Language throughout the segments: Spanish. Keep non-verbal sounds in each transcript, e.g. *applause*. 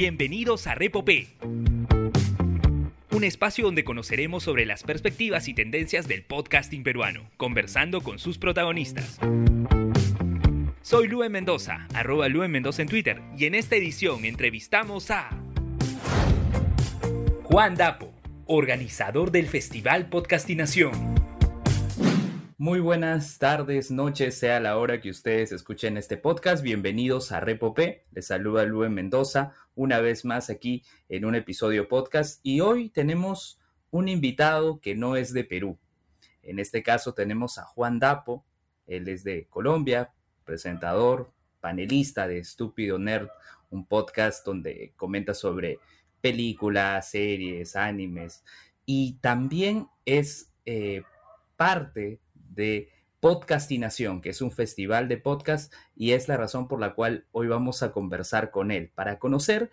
Bienvenidos a Repopé, un espacio donde conoceremos sobre las perspectivas y tendencias del podcasting peruano, conversando con sus protagonistas. Soy Lue Mendoza, arroba Lue Mendoza en Twitter, y en esta edición entrevistamos a Juan Dapo, organizador del Festival Podcastinación. Muy buenas tardes, noches, sea la hora que ustedes escuchen este podcast. Bienvenidos a Repopé. Les saluda Luen Mendoza una vez más aquí en un episodio podcast. Y hoy tenemos un invitado que no es de Perú. En este caso tenemos a Juan Dapo. Él es de Colombia, presentador, panelista de Estúpido Nerd, un podcast donde comenta sobre películas, series, animes. Y también es eh, parte de Podcastinación, que es un festival de podcast y es la razón por la cual hoy vamos a conversar con él, para conocer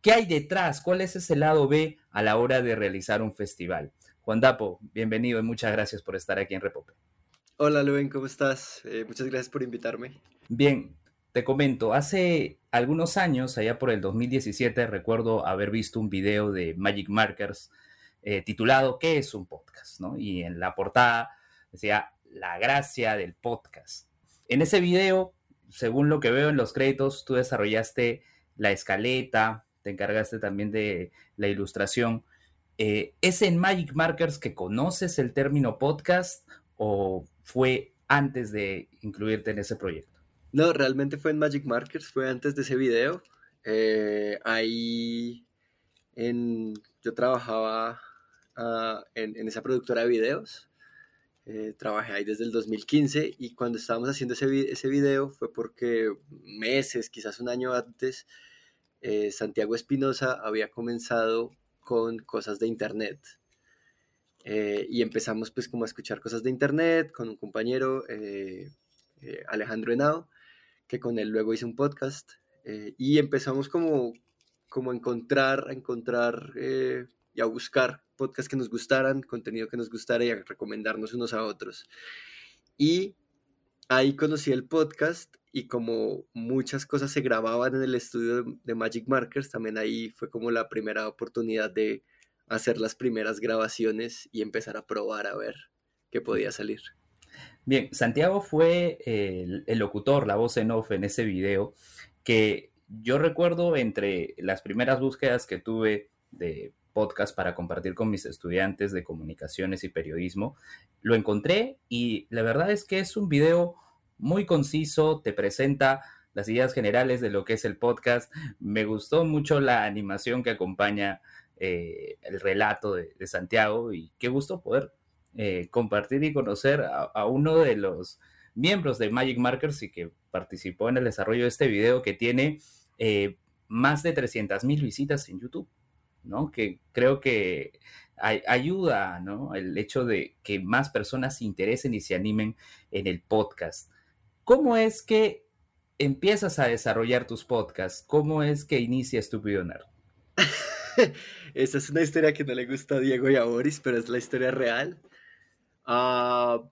qué hay detrás, cuál es ese lado B a la hora de realizar un festival. Juan Dapo, bienvenido y muchas gracias por estar aquí en Repope. Hola Luen, ¿cómo estás? Eh, muchas gracias por invitarme. Bien, te comento, hace algunos años, allá por el 2017, recuerdo haber visto un video de Magic Markers eh, titulado ¿Qué es un podcast? ¿no? Y en la portada decía la gracia del podcast. En ese video, según lo que veo en los créditos, tú desarrollaste la escaleta, te encargaste también de la ilustración. Eh, ¿Es en Magic Markers que conoces el término podcast o fue antes de incluirte en ese proyecto? No, realmente fue en Magic Markers, fue antes de ese video. Eh, ahí en, yo trabajaba ah, en, en, esa productora de videos eh, trabajé ahí desde el 2015 y cuando estábamos haciendo ese, ese video fue porque meses, quizás un año antes, eh, Santiago Espinosa había comenzado con cosas de internet. Eh, y empezamos pues como a escuchar cosas de internet con un compañero, Alejandro Henao, que con él luego hice un podcast. y empezamos como, como a encontrar, a encontrar y a buscar podcasts que nos gustaran, contenido que nos gustara y a recomendarnos unos a otros. Y ahí conocí el podcast y como muchas cosas se grababan en el estudio de Magic Markers, también ahí fue como la primera oportunidad de hacer las primeras grabaciones y empezar a probar a ver qué podía salir. Bien, Santiago fue el, el locutor, la voz en off en ese video, que yo recuerdo entre las primeras búsquedas que tuve de podcast para compartir con mis estudiantes de comunicaciones y periodismo. Lo encontré y la verdad es que es un video muy conciso, te presenta las ideas generales de lo que es el podcast. Me gustó mucho la animación que acompaña eh, el relato de, Santiago y qué gusto poder eh, compartir y conocer a, uno de los miembros de Magic Markers y que participó en el desarrollo de este video que tiene eh, más de 300 mil visitas en YouTube. Que creo que ayuda, El hecho de que más personas se interesen y se animen en el podcast. ¿Cómo es que empiezas a desarrollar tus podcasts? ¿Cómo es que inicias tu Nerd? *laughs* Esa es una historia que no le gusta a Diego y a Boris, pero es la historia real. Ah,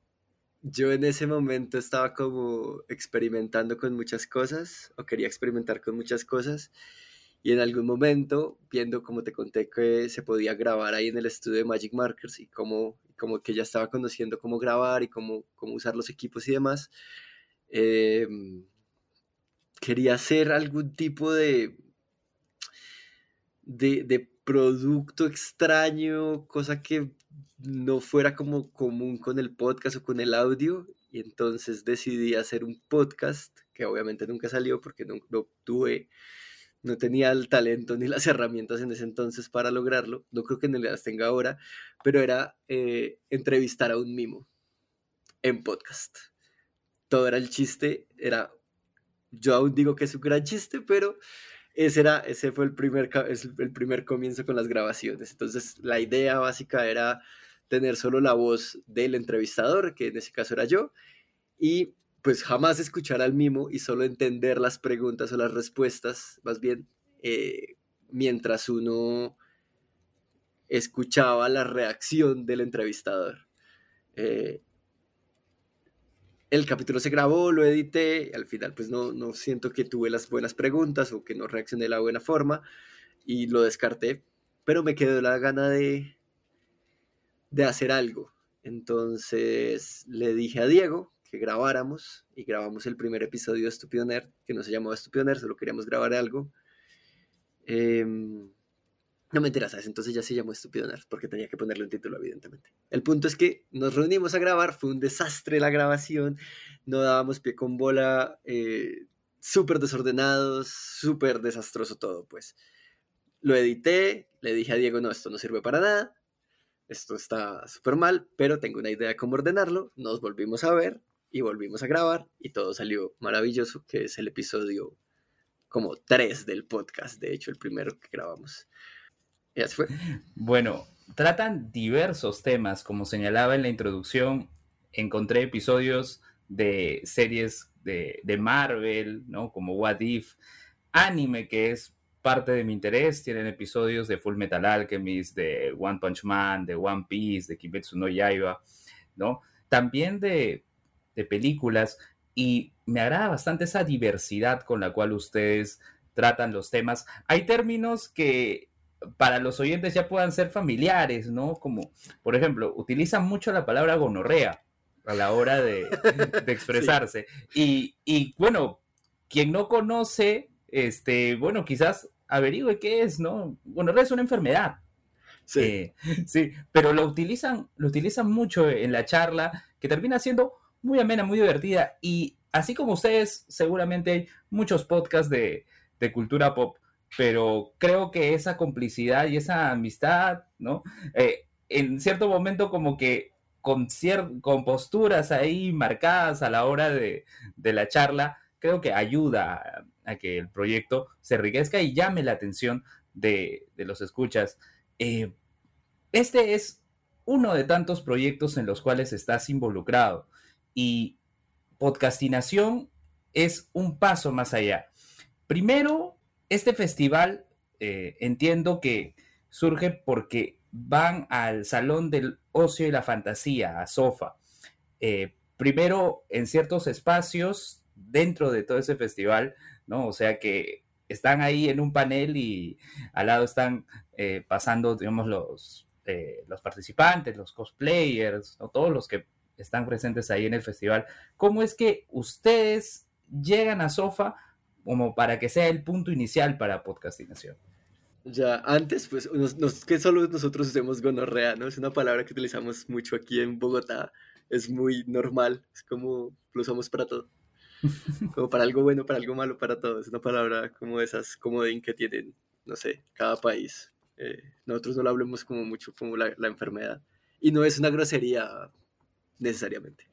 yo en ese momento estaba como experimentando con muchas cosas, o quería experimentar con muchas cosas, y en algún momento, viendo como te conté que se podía grabar ahí en el estudio de Magic Markers y como, como que ya estaba conociendo cómo grabar y cómo, cómo usar los equipos y demás, em, quería hacer algún tipo de, de, de producto extraño, cosa que no fuera como común con el podcast o con el audio. Y entonces decidí hacer un podcast, que obviamente nunca salió porque no, no tuve no tenía el talento ni las herramientas en ese entonces para lograrlo, no creo que ni las tenga ahora, pero era eh, entrevistar a un mimo en podcast. Todo era el chiste, era, yo aún digo que es un gran chiste, pero ese, era, ese fue el primer, el primer comienzo con las grabaciones. Entonces la idea básica era tener solo la voz del entrevistador, que en ese caso era yo, y pues jamás escuchar al mimo y solo entender las preguntas o las respuestas, más bien, eh, mientras uno escuchaba la reacción del entrevistador. Eh, el capítulo se grabó, lo edité, al final pues no, no siento que tuve las buenas preguntas o que no reaccioné de la buena forma y lo descarté, pero me quedó la gana de, de hacer algo. Entonces le dije a Diego que grabáramos y grabamos el primer episodio de Estúpido Nerd, que no se llamaba Estúpido Nerd, solo queríamos grabar algo. Em, no me enteras, Entonces ya se llamó Estúpido Nerd, porque tenía que ponerle un título, evidentemente. El punto es que nos reunimos a grabar, fue un desastre la grabación, no dábamos pie con bola, eh, súper desordenados, súper desastroso todo, pues. Lo edité, le dije a Diego, no, esto no sirve para nada, esto está súper mal, pero tengo una idea de cómo ordenarlo, nos volvimos a ver y volvimos a grabar y todo salió maravilloso, que es el episodio como tres del podcast, de hecho, el primero que grabamos. Ya se fue. Bueno, tratan diversos temas, como señalaba en la introducción, encontré episodios de series de, de Marvel, ¿no? Como What If, anime, que es parte de mi interés. Tienen episodios de Full Metal Alchemist, de One Punch Man, de One Piece, de Kimetsu no Yaiba, ¿no? También de, de películas y me agrada bastante esa diversidad con la cual ustedes tratan los temas. Hay términos que para los oyentes ya puedan ser familiares, ¿no? Como, por ejemplo, utilizan mucho la palabra gonorrea a la hora de, *laughs* expresarse. Y, y, bueno, quien no conoce, este, bueno, quizás averigüe qué es, ¿no? Bueno, es una enfermedad. Sí. Eh, sí, pero lo utilizan, lo utilizan mucho en la charla, que termina siendo muy amena, muy divertida. Y así como ustedes, seguramente hay muchos podcasts de, de cultura pop, pero creo que esa complicidad y esa amistad, ¿no? Eh, en cierto momento como que con, con posturas ahí marcadas a la hora de, de la charla, creo que ayuda a que el proyecto se enriquezca y llame la atención de, los escuchas. Eh, este es uno de tantos proyectos en los cuales estás involucrado y podcastinación es un paso más allá. Primero, este festival eh, entiendo que surge porque van al Salón del Ocio y la Fantasía, a SOFA. Eh, primero, en ciertos espacios dentro de todo ese festival, ¿no? O sea que están ahí en un panel y al lado están eh, pasando, digamos, los, los participantes, los cosplayers, ¿no? todos los que están presentes ahí en el festival. ¿Cómo es que ustedes llegan a Sofa como para que sea el punto inicial para podcastinación? Ya, antes, pues, que solo nosotros usemos gonorrea, ¿no? Es una palabra que utilizamos mucho aquí en Bogotá, es muy normal, es como lo usamos para todo *laughs* como para algo bueno, para algo malo, para todo. Es una palabra como esas comodín que tienen, no sé, cada país. Eh, nosotros no lo hablemos como mucho como la, enfermedad. Y no es una grosería necesariamente.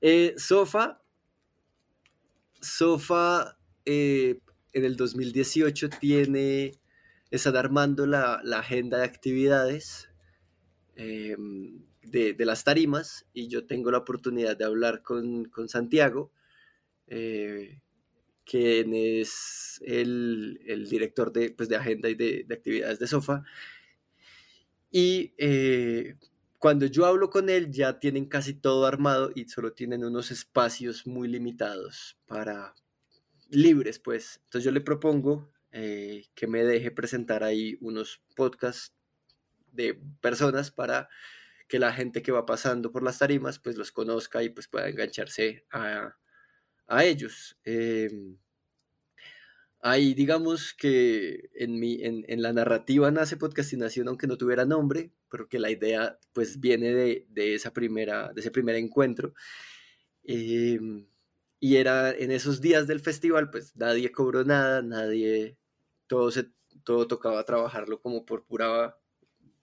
Eh, Sofa, Sofa eh, en el 2018 tiene, están armando la, la agenda de actividades em, de, de, las tarimas y yo tengo la oportunidad de hablar con, con Santiago eh, quien es el, director de, pues, de agenda y de, actividades de Sofa. Y cuando yo hablo con él ya tienen casi todo armado y solo tienen unos espacios muy limitados para libres, pues. Entonces yo le propongo eh, que me deje presentar ahí unos podcasts de personas para que la gente que va pasando por las tarimas pues los conozca y pues pueda engancharse a, a ellos. Em, ahí digamos que en, la narrativa nace podcastinación aunque no tuviera nombre, pero que la idea pues viene de, esa primera, de ese primer encuentro. Em, y era en esos días del festival pues nadie cobró nada, nadie, todo, se, todo tocaba trabajarlo como por pura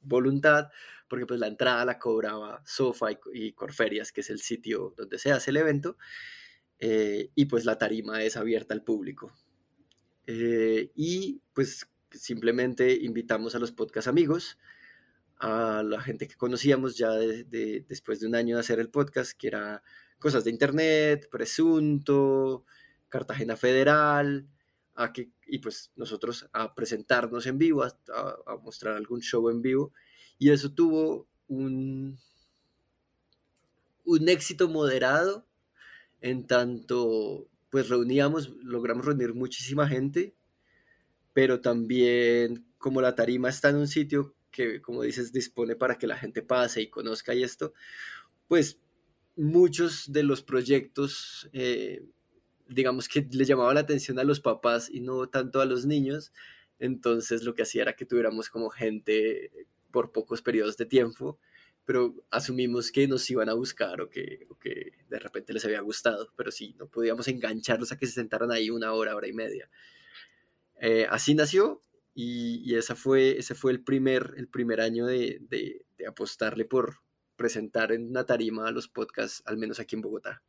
voluntad, porque pues la entrada la cobraba Sofa y, y Corferias, que es el sitio donde se hace el evento. Eh, y pues la tarima es abierta al público. Eh, y pues simplemente invitamos a los podcast amigos, a la gente que conocíamos ya después de un año de hacer el podcast, que era cosas de internet, presunto, Cartagena Federal, a que, y pues nosotros a presentarnos en vivo, a, a mostrar algún show en vivo. Y eso tuvo un, un éxito moderado en tanto, pues reuníamos, logramos reunir muchísima gente, pero también como la tarima está en un sitio que, como dices, dispone para que la gente pase y conozca y esto, pues muchos de los proyectos, eh, digamos que le llamaba la atención a los papás y no tanto a los niños, entonces lo que hacía era que tuviéramos como gente por pocos periodos de tiempo, pero asumimos que nos iban a buscar o que, que de repente les había gustado, pero sí, no podíamos engancharlos a que se sentaran ahí una hora, hora y media. Eh, así nació y, esa fue, ese fue el primer, el primer año de, de, apostarle por presentar en una tarima a los podcasts, al menos aquí en Bogotá.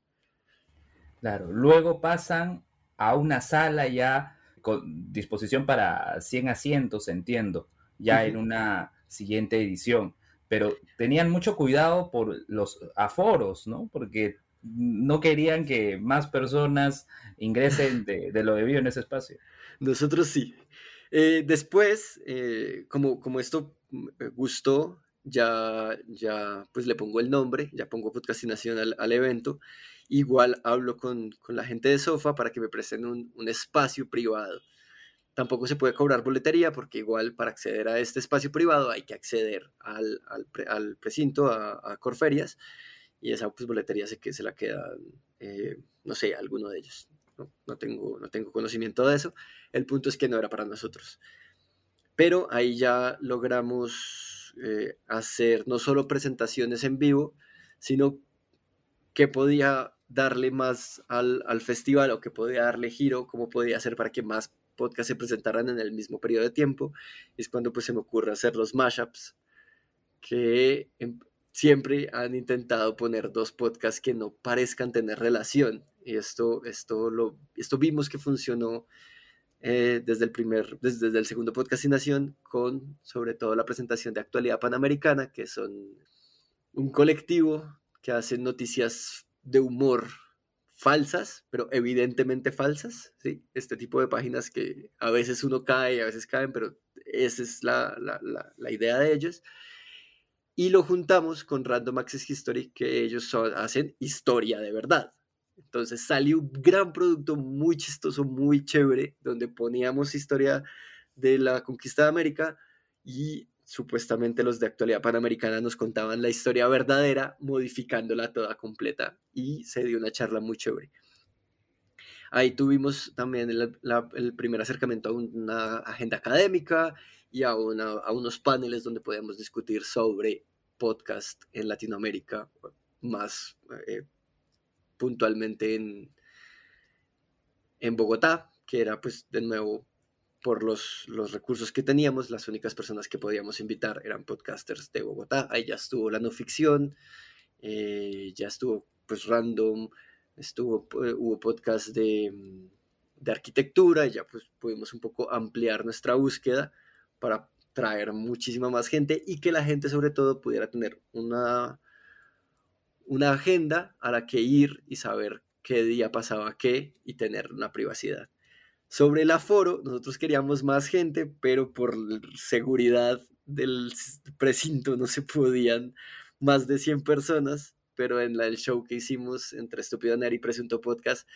Claro, luego pasan a una sala ya con disposición para 100 asientos, entiendo, ya en una siguiente edición, pero tenían mucho cuidado por los aforos, ¿no? Porque no querían que más personas ingresen de, de lo debido en ese espacio. Nosotros sí, eh, después, eh, como, como esto gustó, ya, ya pues le pongo el nombre, ya pongo podcastinación al, al evento. Igual hablo con, con, la gente de Sofa para que me presten un, un, espacio privado. Tampoco se puede cobrar boletería porque igual para acceder a este espacio privado hay que acceder al, al, al precinto, a, a, Corferias, y esa pues, boletería se, se la queda, eh, no sé, alguno de ellos. No, tengo, no tengo conocimiento de eso. El punto es que no era para nosotros. Pero ahí ya logramos eh, hacer no solo presentaciones en vivo, sino que podía darle más al, al, festival o que podía darle giro, cómo podía hacer para que más podcasts se presentaran en el mismo periodo de tiempo. Es cuando pues se me ocurre hacer los mashups, que em, siempre han intentado poner dos podcasts que no parezcan tener relación. Y esto, esto, lo, esto vimos que funcionó eh, desde, el primer, desde, el segundo podcastinación con sobre todo la presentación de Actualidad Panamericana, que son un colectivo que hace noticias de humor falsas, pero evidentemente falsas, ¿sí? Este tipo de páginas que a veces uno cae, a veces caen, pero esa es la, la, la, la idea de ellos y lo juntamos con Random Access History, que ellos hacen historia de verdad. Entonces salió un gran producto muy chistoso, muy chévere, donde poníamos historia de la conquista de América y supuestamente los de actualidad panamericana nos contaban la historia verdadera, modificándola toda completa y se dio una charla muy chévere. Ahí tuvimos también el, primer acercamiento a una agenda académica y a unos paneles donde podíamos discutir sobre podcast en Latinoamérica, más eh, puntualmente en, en Bogotá, que era pues de nuevo por los, los, recursos que teníamos, las únicas personas que podíamos invitar eran podcasters de Bogotá. Ahí ya estuvo la no ficción, eh, ya estuvo pues random, estuvo, eh, hubo podcast de, de arquitectura, ya pues pudimos un poco ampliar nuestra búsqueda para traer muchísima más gente y que la gente sobre todo pudiera tener una, una agenda a la que ir y saber qué día pasaba qué y tener una privacidad. Sobre el aforo, nosotros queríamos más gente, pero por seguridad del precinto no se podían más de 100 personas, pero en el show que hicimos entre Estúpido Nerd y Presunto Podcast,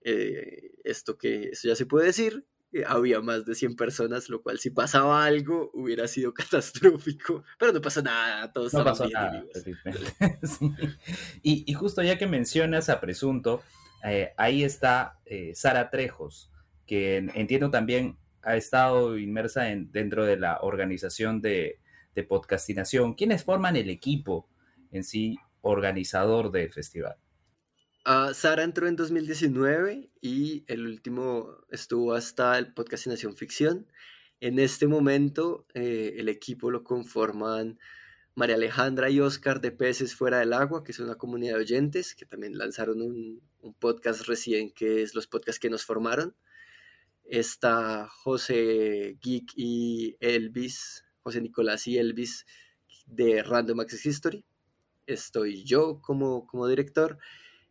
eh, esto que eso ya se puede decir, eh, había más de 100 personas, lo cual si pasaba algo hubiera sido *laughs* catastrófico, pero no pasa nada, todos no pasó nada. *laughs* y, justo ya que mencionas a Presunto, eh, ahí está Sara Trejos, que entiendo también ha estado inmersa en, dentro de la organización de, de podcastinación. ¿Quiénes forman el equipo en sí organizador del festival? Uh, Sara entró en 2019 y el último estuvo hasta el podcast Nación Ficción. En este momento eh, el equipo lo conforman María Alejandra y Oscar de Peces Fuera del Agua, que es una comunidad de oyentes que también lanzaron un, un podcast recién que es los podcasts que nos formaron. Está José Geek y Elvis, José Nicolás y Elvis de Random Access History. Estoy yo como, como director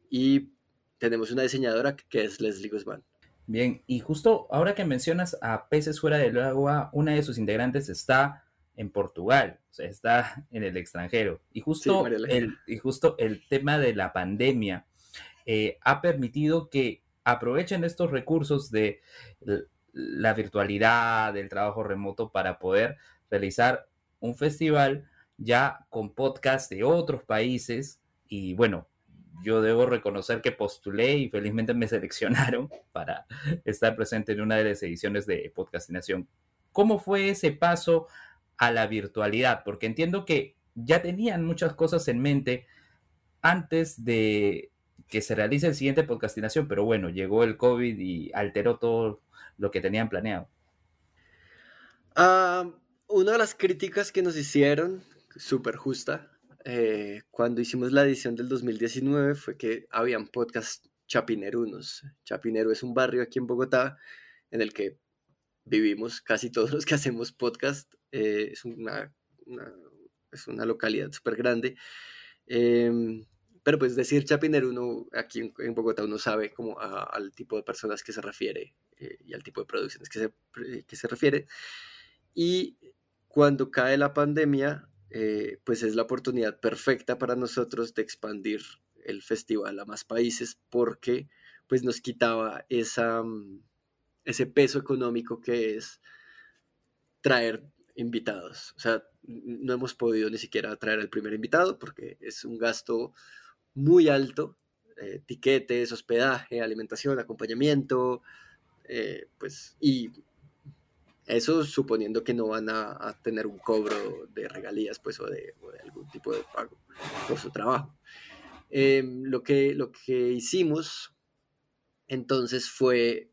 y tenemos una diseñadora que es Leslie Guzmán. Bien, y justo ahora que mencionas a Peces Fuera del Agua, una de sus integrantes está en Portugal, o sea, está en el extranjero. Y justo, el, y justo el tema de la pandemia eh, ha permitido que aprovechen estos recursos de la virtualidad, del trabajo remoto para poder realizar un festival ya con podcast de otros países y bueno, yo debo reconocer que postulé y felizmente me *laughs* seleccionaron para estar presente en una de las ediciones de Podcastinación. ¿Cómo fue ese paso a la virtualidad? Porque entiendo que ya tenían muchas cosas en mente antes de que se realice el siguiente podcastinación, pero bueno, llegó el COVID y alteró todo lo que tenían planeado. Ah, una de las críticas que nos hicieron, súper justa, eh, cuando hicimos la edición del 2019 fue que habían podcast chapinerunos. Chapinero es un barrio aquí en Bogotá en el que vivimos casi todos los que hacemos podcast. Eh, es, una, es una localidad súper grande. Em, pero pues decir chapineruno aquí en, Bogotá uno sabe como al tipo de personas que se refiere eh, y al tipo de producciones que se, que se refiere. Y cuando cae la pandemia, eh, pues es la oportunidad perfecta para nosotros de expandir el festival a más países porque pues nos quitaba esa, mm, ese peso económico que es traer invitados. O sea, no hemos podido ni siquiera traer al primer invitado porque es un gasto muy alto, eh, tiquetes, hospedaje, alimentación, acompañamiento, eh, pues, y eso suponiendo que no van a, tener un cobro de regalías, pues, o de, algún tipo de pago por su trabajo. Em, lo, que, lo que hicimos entonces fue,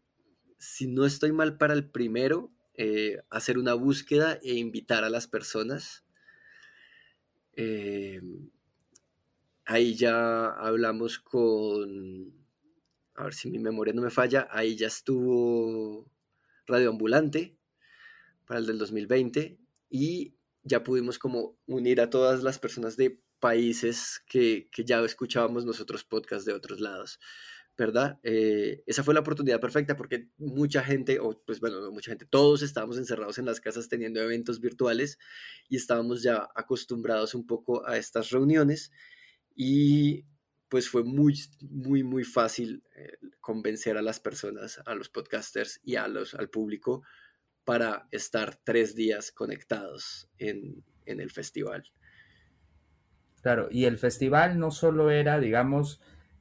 si no estoy mal para el primero, eh, hacer una búsqueda e invitar a las personas. Ahí ya hablamos con, a ver si mi memoria no me falla, ahí ya estuvo Radio Ambulante, para el del 2020 y ya pudimos como unir a todas las personas de países que, ya escuchábamos nosotros podcasts de otros lados, ¿verdad? Eh, esa fue la oportunidad perfecta porque mucha gente, o pues bueno, no mucha gente, todos estábamos encerrados en las casas teniendo eventos virtuales y estábamos ya acostumbrados un poco a estas reuniones y pues fue muy, muy, muy fácil eh, convencer a las personas, a los podcasters y a los, al público para estar tres días conectados en, el festival. Claro, y el festival no solo era, digamos,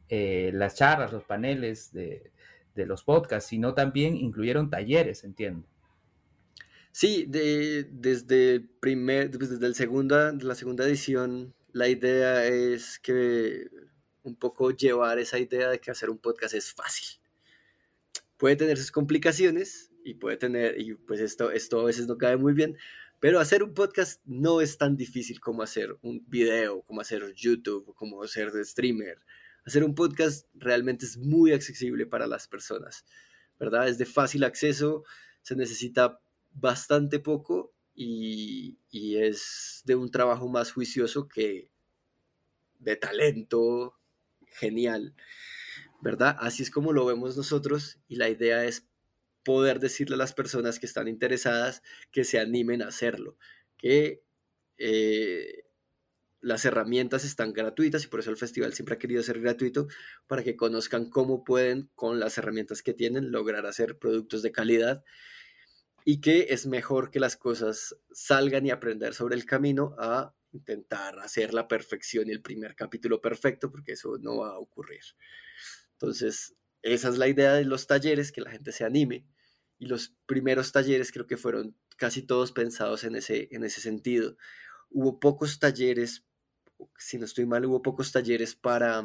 eh, las charlas, los paneles de, los podcasts, sino también incluyeron talleres, entiendo. Sí, desde, el primer, pues, desde el segunda, la segunda edición, la idea es que un poco llevar esa idea de que hacer un podcast es fácil. Puede tener sus complicaciones, y puede tener, y pues esto, esto a veces no cae muy bien, pero hacer un podcast no es tan difícil como hacer un video, como hacer YouTube, como hacer de streamer. Hacer un podcast realmente es muy accesible para las personas, ¿verdad? Es de fácil acceso, se necesita bastante poco y, es de un trabajo más juicioso que de talento genial, ¿verdad? Así es como lo vemos nosotros y la idea es poder decirle a las personas que están interesadas que se animen a hacerlo, que eh, las herramientas están gratuitas y por eso el festival siempre ha querido ser gratuito para que conozcan cómo pueden con las herramientas que tienen lograr hacer productos de calidad y que es mejor que las cosas salgan y aprender sobre el camino a intentar hacer la perfección y el primer capítulo perfecto porque eso no va a ocurrir. Entonces, esa es la idea de los talleres, que la gente se anime. Y los primeros talleres creo que fueron casi todos pensados en ese, en ese sentido. Hubo pocos talleres, si no estoy mal, hubo pocos talleres para,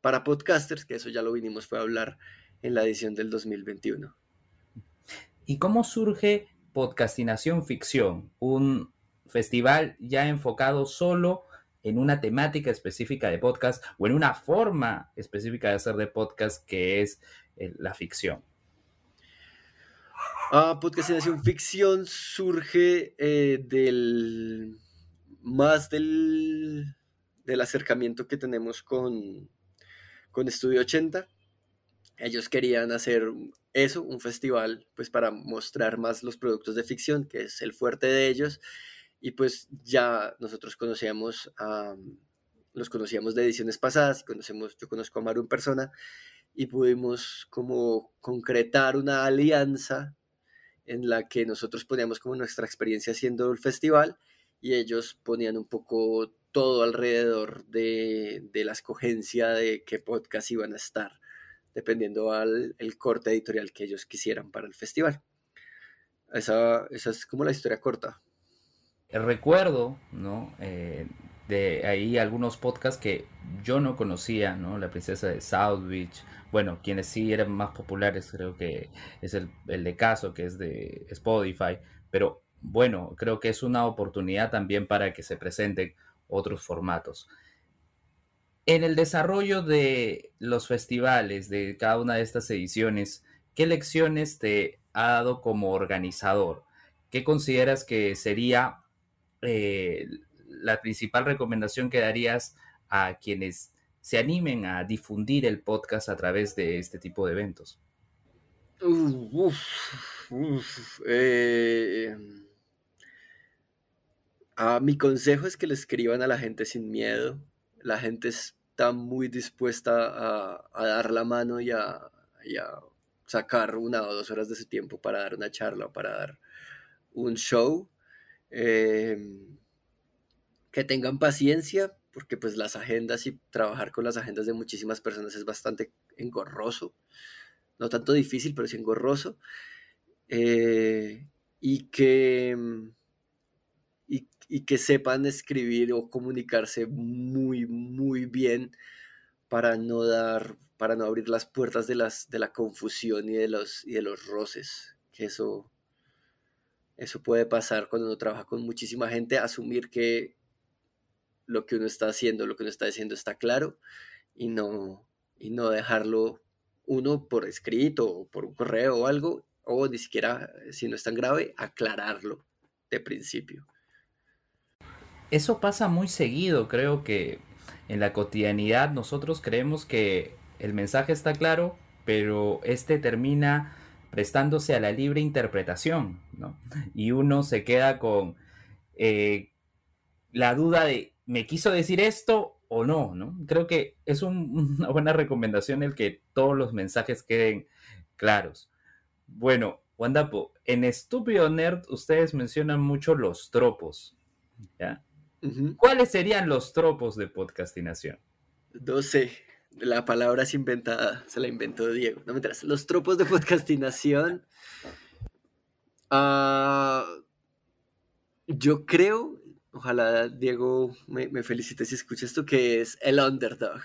para podcasters, que eso ya lo vinimos fue a hablar en la edición del 2021. ¿Y cómo surge Podcastinación Ficción? Un festival ya enfocado solo en una temática específica de podcast o en una forma específica de hacer de podcast que es eh, la ficción. Ah, podcastinación ficción surge eh, del más del, del, acercamiento que tenemos con, con Estudio 80. Ellos querían hacer eso, un festival, pues para mostrar más los productos de ficción, que es el fuerte de ellos, y pues ya nosotros conocíamos a, los conocíamos de ediciones pasadas, conocemos, yo conozco a Maru en persona, y pudimos como concretar una alianza en la que nosotros poníamos como nuestra experiencia haciendo el festival y ellos ponían un poco todo alrededor de, la escogencia de qué podcast iban a estar, dependiendo al el corte editorial que ellos quisieran para el festival. Esa, esa es como la historia corta. Recuerdo, ¿no? Eh, de ahí algunos podcasts que yo no conocía, ¿no? La princesa de South bueno, quienes sí eran más populares creo que es el, de Caso, que es de Spotify, pero bueno, creo que es una oportunidad también para que se presenten otros formatos. En el desarrollo de los festivales, de cada una de estas ediciones, ¿qué lecciones te ha dado como organizador? ¿Qué consideras que sería eh, la principal recomendación que darías a quienes se animen a difundir el podcast a través de este tipo de eventos? Eh, mi consejo es que le escriban a la gente sin miedo. La gente está muy dispuesta a, dar la mano y a, sacar una o dos horas de su tiempo para dar una charla o para dar un show. Eh, que tengan paciencia, porque pues las agendas y trabajar con las agendas de muchísimas personas es bastante engorroso. No tanto difícil, pero sí engorroso. Eh, y que y, que sepan escribir o comunicarse muy, muy bien para no dar, para no abrir las puertas de, las, de la confusión y de los, y de los roces, que eso, eso puede pasar cuando uno trabaja con muchísima gente, asumir que lo que uno está haciendo, lo que uno está diciendo está claro y no, y no dejarlo uno por escrito o por un correo o algo, o ni siquiera, si no es tan grave, aclararlo de principio. Eso pasa muy seguido, creo que en la cotidianidad nosotros creemos que el mensaje está claro, pero este termina prestándose a la libre interpretación, ¿no? Y uno se queda con eh, la duda de ¿me quiso decir esto o no? ¿no? Creo que es *laughs* una buena recomendación el que todos los mensajes queden claros. Bueno, Wandapo, en Estúpido Nerd ustedes mencionan mucho los tropos. ¿ya? ¿Cuáles serían los tropos de podcastinación? No sé, la palabra es inventada, se la inventó Diego. No me enteras. Los tropos de podcastinación. Ah, yo creo, ojalá Diego me, me, felicite si escucha esto, que es el underdog.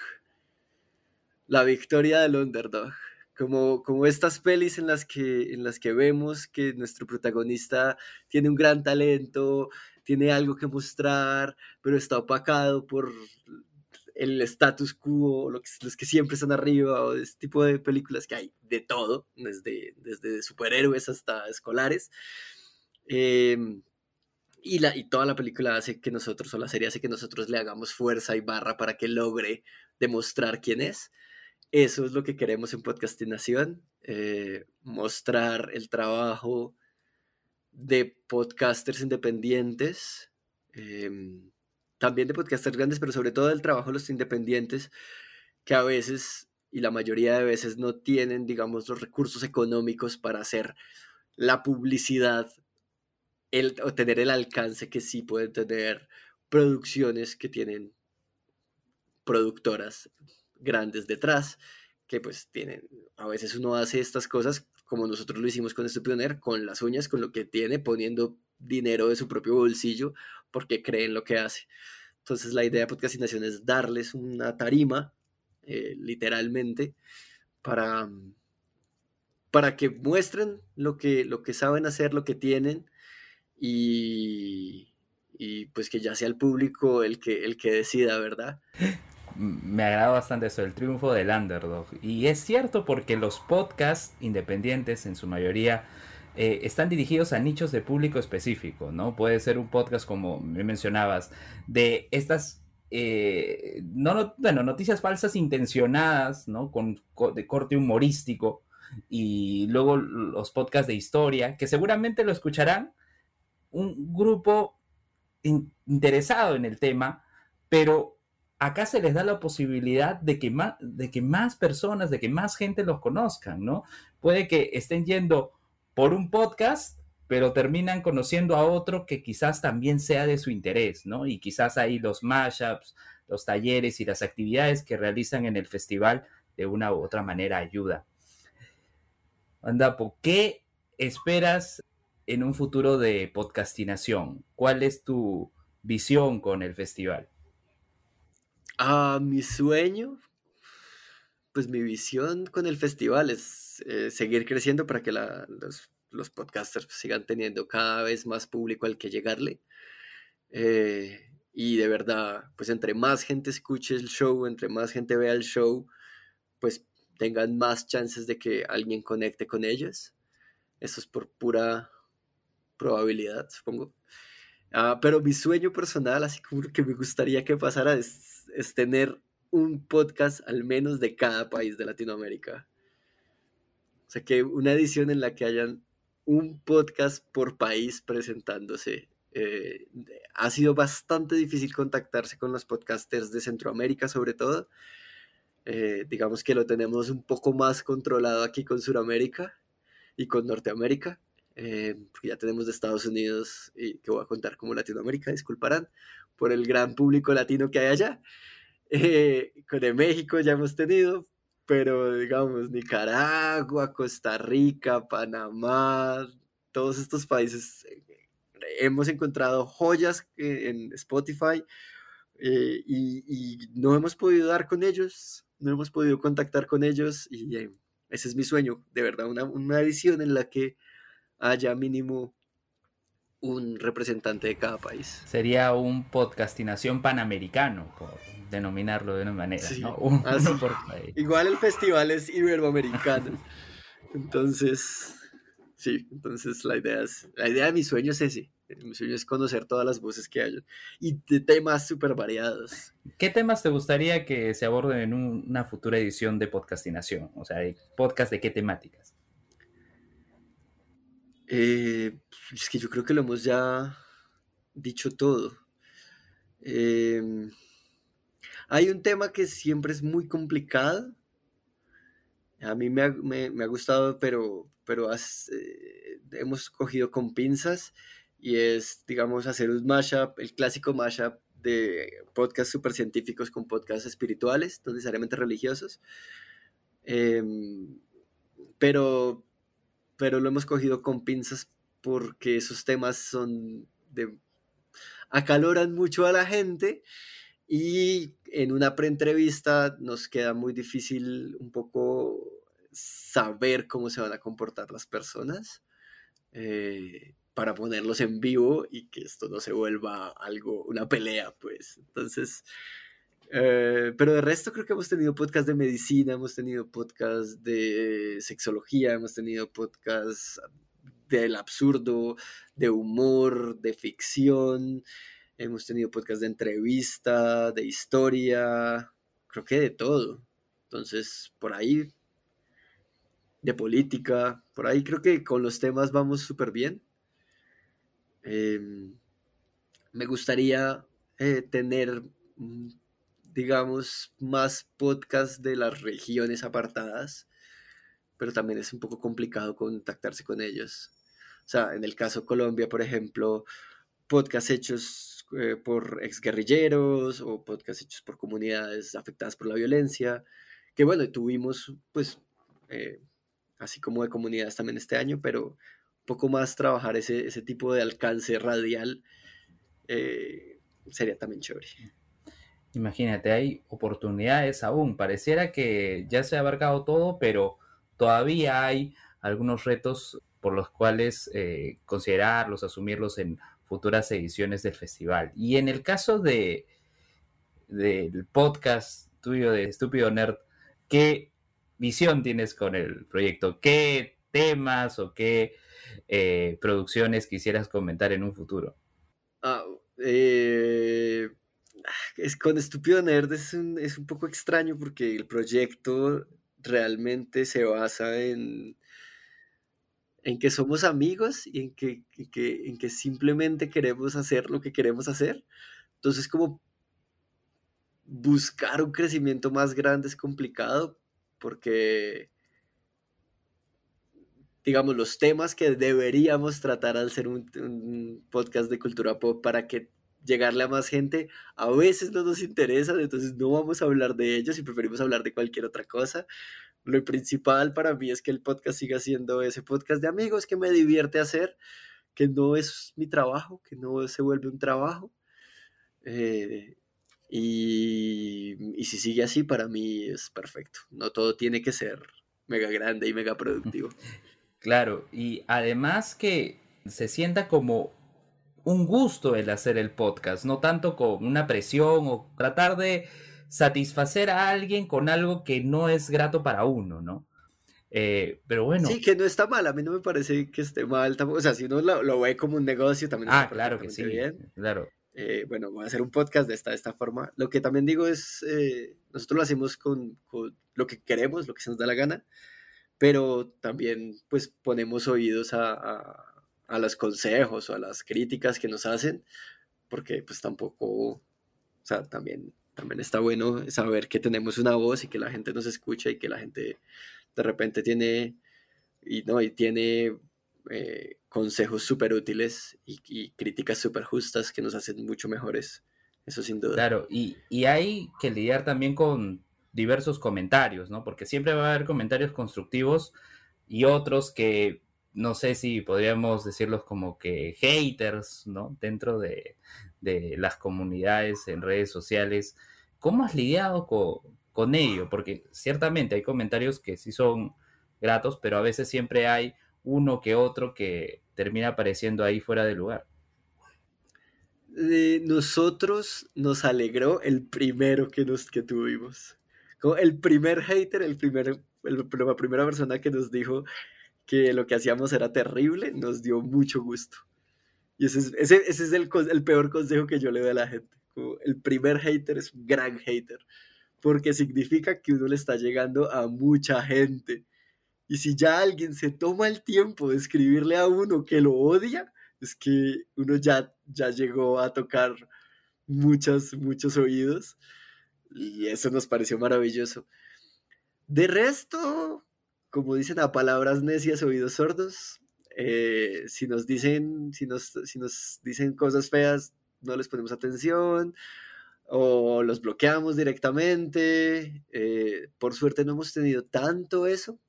La victoria del underdog. Como, como estas pelis en las, que, en las que vemos que nuestro protagonista tiene un gran talento, tiene algo que mostrar, pero está opacado por el status quo, los que siempre están arriba, o este tipo de películas que hay de todo, desde, desde superhéroes hasta escolares. Eh, y, la, y toda la película hace que nosotros, o la serie hace que nosotros le hagamos fuerza y barra para que logre demostrar quién es. Eso es lo que queremos en Podcastinación, eh, mostrar el trabajo de podcasters independientes, em, también de podcasters grandes, pero sobre todo el trabajo de los independientes, que a veces y la mayoría de veces no tienen, digamos, los recursos económicos para hacer la publicidad el, o tener el alcance que sí pueden tener producciones que tienen productoras grandes detrás, que pues tienen, a veces uno hace estas cosas como nosotros lo hicimos con este pioner, con las uñas, con lo que tiene, poniendo dinero de su propio bolsillo, porque creen lo que hace. Entonces la idea de podcastinación es darles una tarima, eh, literalmente, para, para que muestren lo que, lo que saben hacer, lo que tienen, y, pues que ya sea el público el que, el que decida, ¿verdad? Me agrada bastante eso, el triunfo del underdog. Y es cierto porque los podcasts independientes en su mayoría eh, están dirigidos a nichos de público específico, ¿no? Puede ser un podcast como me mencionabas, de estas eh, no, bueno, noticias falsas intencionadas, ¿no? Con, de corte humorístico y luego los podcasts de historia, que seguramente lo escucharán un grupo interesado en el tema, pero acá se les da la posibilidad de que, más, personas, de que más gente los conozcan, ¿no? Puede que estén yendo por un podcast, pero terminan conociendo a otro que quizás también sea de su interés, ¿no? Y quizás ahí los mashups, los talleres y las actividades que realizan en el festival de una u otra manera ayuda. Andapo, ¿qué esperas en un futuro de podcastinación? ¿Cuál es tu visión con el festival? Ah, mi sueño, pues mi visión con el festival es eh, seguir creciendo para que los, podcasters sigan teniendo cada vez más público al que llegarle. Eh, y de verdad, pues entre más gente escuche el show, entre más gente vea el show, pues tengan más chances de que alguien conecte con ellos. Eso es por pura probabilidad, supongo. Ah, pero mi sueño personal, así como que me gustaría que pasara, es, es tener un podcast al menos de cada país de Latinoamérica. O sea, que una edición en la que hayan un podcast por país presentándose. Eh, ha sido bastante difícil contactarse con los podcasters de Centroamérica, sobre todo. Eh, digamos que lo tenemos un poco más controlado aquí con Sudamérica y con Norteamérica. Eh, ya tenemos de Estados Unidos y que voy a contar como Latinoamérica, disculparán, por el gran público latino que hay allá. Eh, de México ya hemos tenido, pero digamos Nicaragua, Costa Rica, Panamá, todos estos países eh, hemos encontrado joyas en Spotify y, no hemos podido dar con ellos, no hemos podido contactar con ellos y ese es mi sueño, de verdad, una, una edición en la que haya mínimo un representante de cada país. Sería un podcastinación panamericano, por denominarlo de una manera. *laughs* Igual el festival es iberoamericano. *laughs* entonces, sí, entonces la idea es, la idea de mi sueño es ese. Mi sueño es conocer todas las voces que hay y de temas súper variados. ¿Qué temas te gustaría que se aborden en una futura edición de podcastinación? O sea, podcast de qué temáticas? Eh, es que yo creo que lo hemos ya dicho todo. Em, hay un tema que siempre es muy complicado. A mí me ha, gustado, pero, eh, hemos cogido con pinzas y es, digamos, hacer un mashup, el clásico mashup de podcasts super científicos con podcasts espirituales, no necesariamente religiosos. Em, pero pero lo hemos cogido con pinzas porque esos temas son acaloran mucho a la gente y en una preentrevista nos queda muy difícil un poco saber cómo se van a comportar las personas eh, para ponerlos en vivo y que esto no se vuelva algo, una pelea, pues. Entonces, eh, pero de resto creo que hemos tenido podcast de medicina, hemos tenido podcast de sexología, hemos tenido podcast del absurdo, de humor, de ficción, hemos tenido podcast de entrevista, de historia, creo que de todo. Entonces, por ahí, de política, por ahí creo que con los temas vamos súper bien. Em, me gustaría eh, tener digamos, más podcasts de las regiones apartadas, pero también es un poco complicado contactarse con ellos. O sea, en el caso Colombia, por ejemplo, podcasts hechos eh, por exguerrilleros o podcasts hechos por comunidades afectadas por la violencia, que bueno, tuvimos pues, eh, así como de comunidades también este año, pero un poco más trabajar ese, ese tipo de alcance radial eh, sería también chévere. Imagínate, hay oportunidades aún. Pareciera que ya se ha abarcado todo, pero todavía hay algunos retos por los cuales eh, considerarlos, asumirlos en futuras ediciones del festival. Y en el caso de del podcast tuyo de Estúpido Nerd, ¿qué visión tienes con el proyecto? ¿Qué temas o qué eh, producciones quisieras comentar en un futuro? Ah, eh, es con Estúpido Nerd es un, es un poco extraño porque el proyecto realmente se basa en, en que somos amigos y en que, en que simplemente queremos hacer lo que queremos hacer. Entonces, como buscar un crecimiento más grande es complicado porque, digamos, los temas que deberíamos tratar al ser un, podcast de cultura pop para que llegarle a más gente, a veces no nos interesan, entonces no vamos a hablar de ellos y preferimos hablar de cualquier otra cosa. Lo principal para mí es que el podcast siga siendo ese podcast de amigos que me divierte hacer, que no es mi trabajo, que no se vuelve un trabajo. Eh, y, si sigue así, para mí es perfecto. No todo tiene que ser mega grande y mega productivo. *laughs* Claro, y además que se sienta como un gusto el hacer el podcast, no tanto con una presión o tratar de satisfacer a alguien con algo que no es grato para uno, ¿no? Eh, pero bueno. Sí, que no está mal, a mí no me parece que esté mal, o sea, si uno lo, ve como un negocio también ah, claro que sí, bien. Claro. Eh, bueno, voy a hacer un podcast de esta, de esta forma. Lo que también digo es, eh, nosotros lo hacemos con, lo que queremos, lo que se nos da la gana, pero también pues ponemos oídos a, los consejos o a las críticas que nos hacen, porque pues tampoco, o sea, también, también está bueno saber que tenemos una voz y que la gente nos escucha y que la gente de repente tiene, y, no, y tiene eh, consejos súper útiles y, críticas súper justas que nos hacen mucho mejores. Eso sin duda. Claro, y, hay que lidiar también con diversos comentarios, ¿no? Porque siempre va a haber comentarios constructivos y otros que no sé si podríamos decirlos como que haters, ¿no? Dentro de, las comunidades en redes sociales. ¿Cómo has lidiado con, ello? Porque ciertamente hay comentarios que sí son gratos, pero a veces siempre hay uno que otro que termina apareciendo ahí fuera de lugar. nosotros nos alegró el primero que, nos, que tuvimos. Como el primer hater, el primer, la primera persona que nos dijo que lo que hacíamos era terrible, nos dio mucho gusto. Y ese es, ese, es el, el, peor consejo que yo le doy a la gente. el primer hater es un gran hater, porque significa que uno le está llegando a mucha gente. Y si ya alguien se toma el tiempo de escribirle a uno que lo odia, es que uno ya, ya llegó a tocar muchos, muchos oídos. Y eso nos pareció maravilloso. De resto, como dicen a palabras necias, oídos sordos, eh, si, nos dicen, si, nos, si nos dicen cosas feas, no les ponemos atención o los bloqueamos directamente. Eh, por suerte no hemos tenido tanto eso,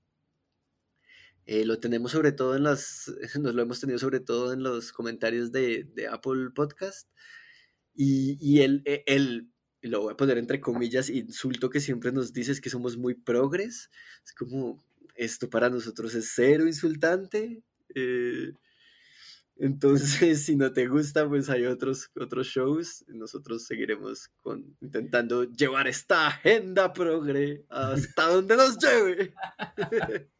eh, lo tenemos sobre todo en las, *laughs* nos lo hemos tenido sobre todo en los comentarios de, Apple Podcast. Y, y el, e, el, lo voy a poner entre comillas, insulto que siempre nos dices que somos muy progres. Es como, esto para nosotros es cero insultante. Eh, entonces, *laughs* si no te gusta, pues hay otros, otros shows. Nosotros seguiremos con, intentando llevar esta agenda progre hasta donde nos lleve. *laughs*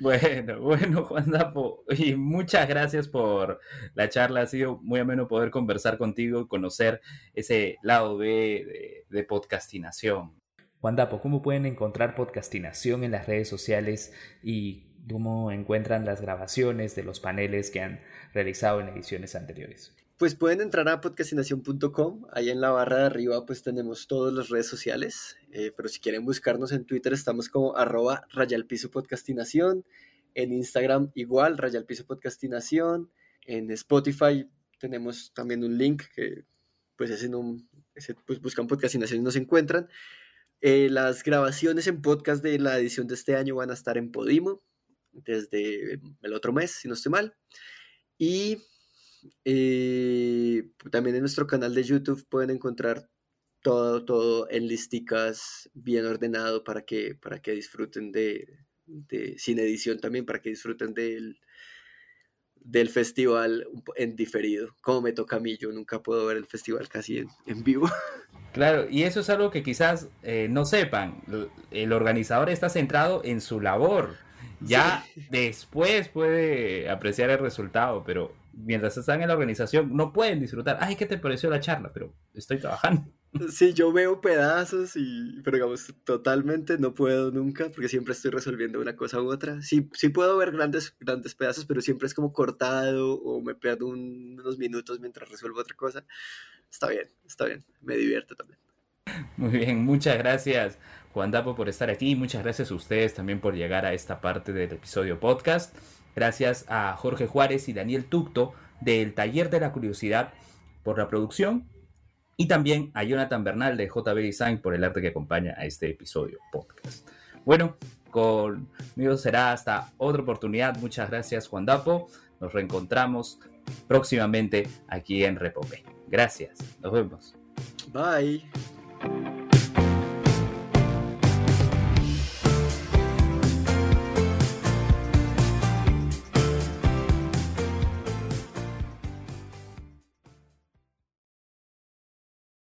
bueno, bueno, Juan Dapo, y muchas gracias por la charla. Ha sido muy ameno poder conversar contigo, conocer ese lado de, de podcastinación. Juan Dapo, ¿cómo pueden encontrar podcastinación en las redes sociales y cómo encuentran las grabaciones de los paneles que han realizado en ediciones anteriores? Pues pueden entrar a podcastinación.com, ahí en la barra de arriba pues tenemos todas las redes sociales, eh, pero si quieren buscarnos en Twitter estamos como arroba rayalpiso podcastinación, en Instagram igual rayalpiso podcastinación, en Spotify tenemos también un link que pues ese un, pues buscan podcastinación y nos encuentran. Eh, las grabaciones en podcast de la edición de este año van a estar en Podimo desde el otro mes, si no estoy mal. Y eh, también en nuestro canal de YouTube pueden encontrar todo, todo en listicas bien ordenado para que, para que disfruten de, sin edición también, para que disfruten del, del festival en diferido, como me toca a mí, yo nunca puedo ver el festival casi en, vivo. *laughs* Claro, y eso es algo que quizás eh, no sepan, el organizador está centrado en su labor, ya *laughs* después puede apreciar el resultado, pero mientras están en la organización no pueden disfrutar. Ay, ¿qué te pareció la charla? Pero estoy trabajando. *laughs* Sí, yo veo pedazos y, pero digamos, totalmente no puedo nunca porque siempre estoy resolviendo una cosa u otra. Sí, sí puedo ver grandes, grandes pedazos, pero siempre es como cortado o me pierdo unos minutos mientras resuelvo otra cosa. Está bien, está bien, me divierte también. Muy bien, muchas gracias Juan Dapo por estar aquí. Muchas gracias a ustedes también por llegar a esta parte del episodio podcast. Gracias a Jorge Juárez y Daniel Tucto del Taller de la Curiosidad por la producción. Y también a Jonathan Bernal de JB Design por el arte que acompaña a este episodio podcast. Bueno, conmigo será hasta otra oportunidad. Muchas gracias Juan Dapo. Nos reencontramos próximamente aquí en Repope. Gracias. Nos vemos. Bye.